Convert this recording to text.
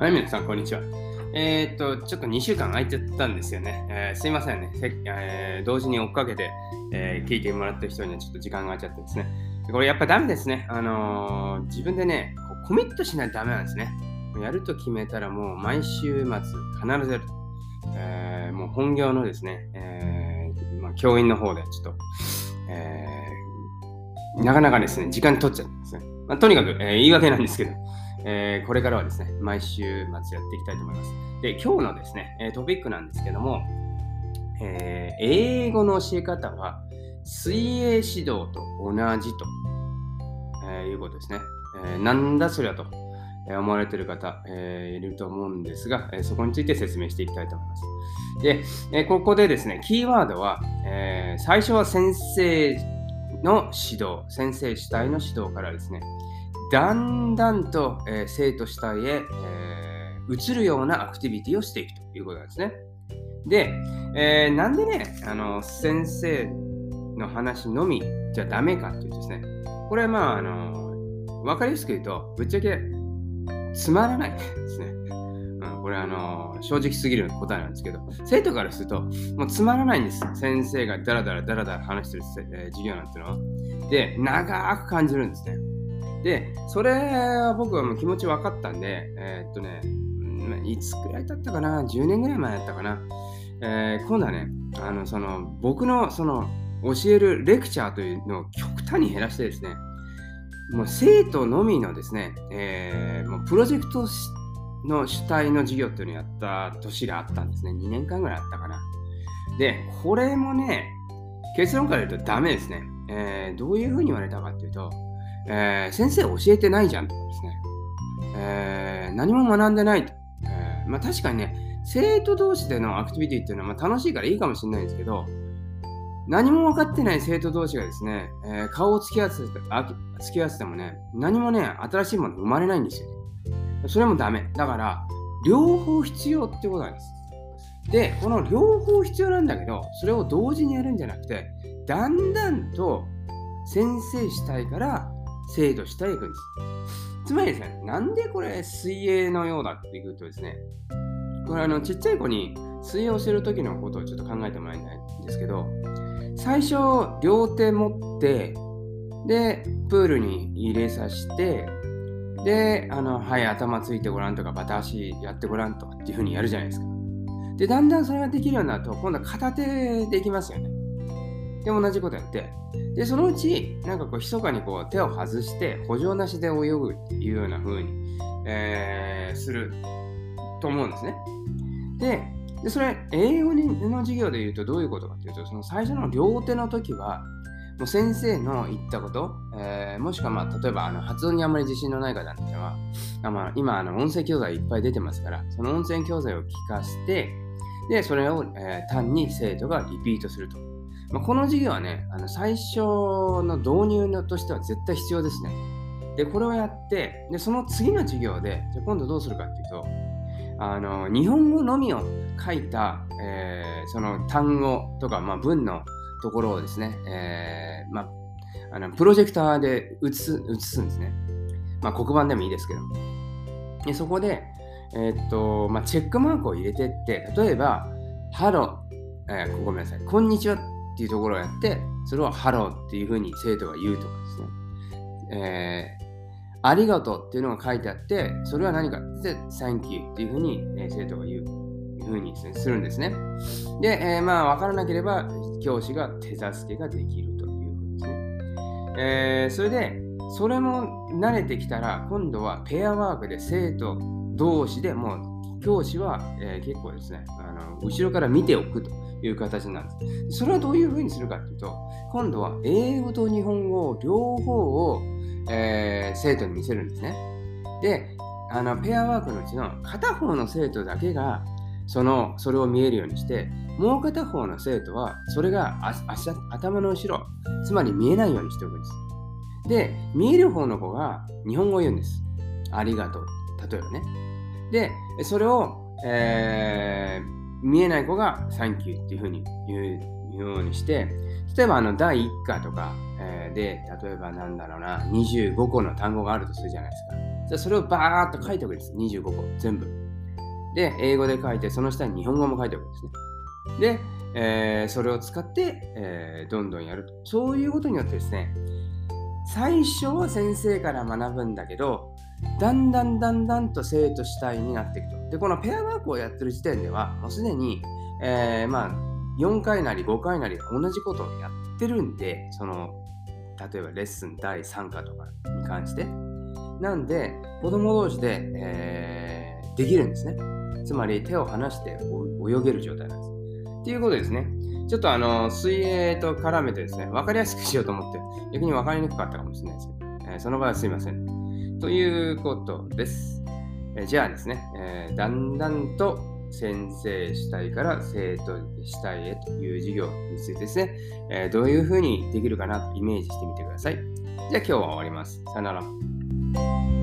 はい、皆さん、こんにちは。えー、っと、ちょっと2週間空いちゃったんですよね。えー、すいませんね。えー、同時に追っかけて、え聞いてもらってる人にはちょっと時間が空いちゃってですね。これやっぱダメですね。あの自分でね、コミットしないとダメなんですね。やると決めたらもう毎週末必ずやる。えもう本業のですね、えまあ、教員の方でちょっと、えなかなかですね、時間取っちゃうんですね。まあ、とにかく、え言い訳なんですけど、えー、これからはですね、毎週末やっていきたいと思います。で、今日のですね、えトピックなんですけども、えー、英語の教え方は水泳指導と同じと、えー、いうことですね。え、なんだそりゃと思われている方、えー、いると思うんですが、えそこについて説明していきたいと思います。で、えここでですね、キーワードは、え最初は先生の指導、先生主体の指導からですね、だんだんと、えー、生徒主体へ、えー、移るようなアクティビティをしていくということなんですね。で、えー、なんでね、あの先生の話のみじゃダメかっていうとですね、これはまあ、あの分かりやすく言うと、ぶっちゃけつまらないですね。うん、これあの正直すぎる答えなんですけど、生徒からすると、もうつまらないんです。先生がダラダラダラダラ話してる、えー、授業なんていうのは。で、長く感じるんですね。で、それは僕はもう気持ち分かったんで、えー、っとね、いつくらい経ったかな ?10 年ぐらい前だったかな、えー、今度はね、あの、その、僕の、その、教えるレクチャーというのを極端に減らしてですね、もう生徒のみのですね、えー、もうプロジェクトの主体の授業っていうのをやった年があったんですね。2年間ぐらいあったかな。で、これもね、結論から言うとダメですね。えー、どういうふうに言われたかっていうと、えー、先生教えてないじゃんとかですね、えー、何も学んでないと。えー、まあ、確かにね、生徒同士でのアクティビティっていうのはまあ楽しいからいいかもしれないんですけど、何も分かってない生徒同士がですね、え顔を突き合わせて突き合わせてもね、何もね、新しいもの生まれないんですよ。それもダメ。だから、両方必要ってことなんです。で、この両方必要なんだけど、それを同時にやるんじゃなくて、だんだんと先生主体から制度していくんです。つまりですね、なんでこれ水泳のようだっていうとですね、これあのちっちゃい子に水泳をしてる時のことをちょっと考えてもらいたいんですけど、最初両手持って、で、プールに入れさせて、で、あの、はい、頭ついてごらんとか、バタ足やってごらんとかっていうふうにやるじゃないですか。で、だんだんそれができるようになると、今度は片手できますよね。で、同じことやって、で、そのうち、なんかこう、密かにこう手を外して、補助なしで泳ぐっていうような風に、えー、すると思うんですね。で、でそれ、英語の授業で言うとどういうことかっていうと、その最初の両手の時は、もう先生の言ったこと、えー、もしくはまあ例えばあの発音にあまり自信のない方ってのは、まあ、今あの音声教材いっぱい出てますから、その音声教材を聞かせて、で、それを、えー、単に生徒がリピートすると。まあ、この授業はね、あの最初の導入としては絶対必要ですね。で、これをやって、で、その次の授業で、じゃ今度どうするかっていうと、あの日本語のみを書いた、えー、その単語とか、まあ、文のところをですね、えー、まあ、あのプロジェクターで映す映すんですね。まあ、黒板でもいいですけどでそこで、えー、っとまあ、チェックマークを入れてって、例えば、 Hello、えー、ごめんなさい、こんにちはっていうところをやって、それをハローっていうふうに生徒が言うとかですね。えーありがとうっていうのが書いてあって、それは何かって、Thank you っていうふうに、え生徒が言ういうふうにするんですね。で、えー、まあ、わからなければ、教師が手助けができるということですね。えー、それで、それも慣れてきたら、今度はペアワークで生徒同士でもう、教師は、えー、結構ですねあの、後ろから見ておくという形なんです。それはどういうふうにするかというと、今度は英語と日本語両方を、えー、生徒に見せるんですね。で、あのペアワークのうちの片方の生徒だけがそのそれを見えるようにしてもう片方の生徒はそれが頭の後ろつまり見えないようにしておくんですで見える方の子が日本語を言うんですありがとう例えばねでそれを、えー見えない子がサンキューっていうふうに言うようにして、例えばあの第1課とか、えー、で、例えばなんだろうな、25個の単語があるとするじゃないですか。じゃそれをバーっと書いておくんです。25個、全部。で、英語で書いて、その下に日本語も書いておくんですね。で、えー、それを使って、えー、どんどんやると。そういうことによってですね、最初は先生から学ぶんだけど、だんだんだんだんと生徒主体になっていくと。で、このペアワークをやってる時点では、もうすでに、えー、まあ、4回なり5回なり同じことをやってるんで、その、例えばレッスン第3課とかに関して。なんで、子供同士で、えー、できるんですね。つまり手を離して泳げる状態なんです。っていうことですね。ちょっとあの、水泳と絡めてですね、分かりやすくしようと思って、逆に分かりにくかったかもしれないですけど、えー、その場合はすいません。ということです。え、じゃあですね、えー、だんだんと先生主体から生徒主体へという授業についてですね、えどういうふうにできるかなとイメージしてみてください。じゃあ今日は終わります。さよなら。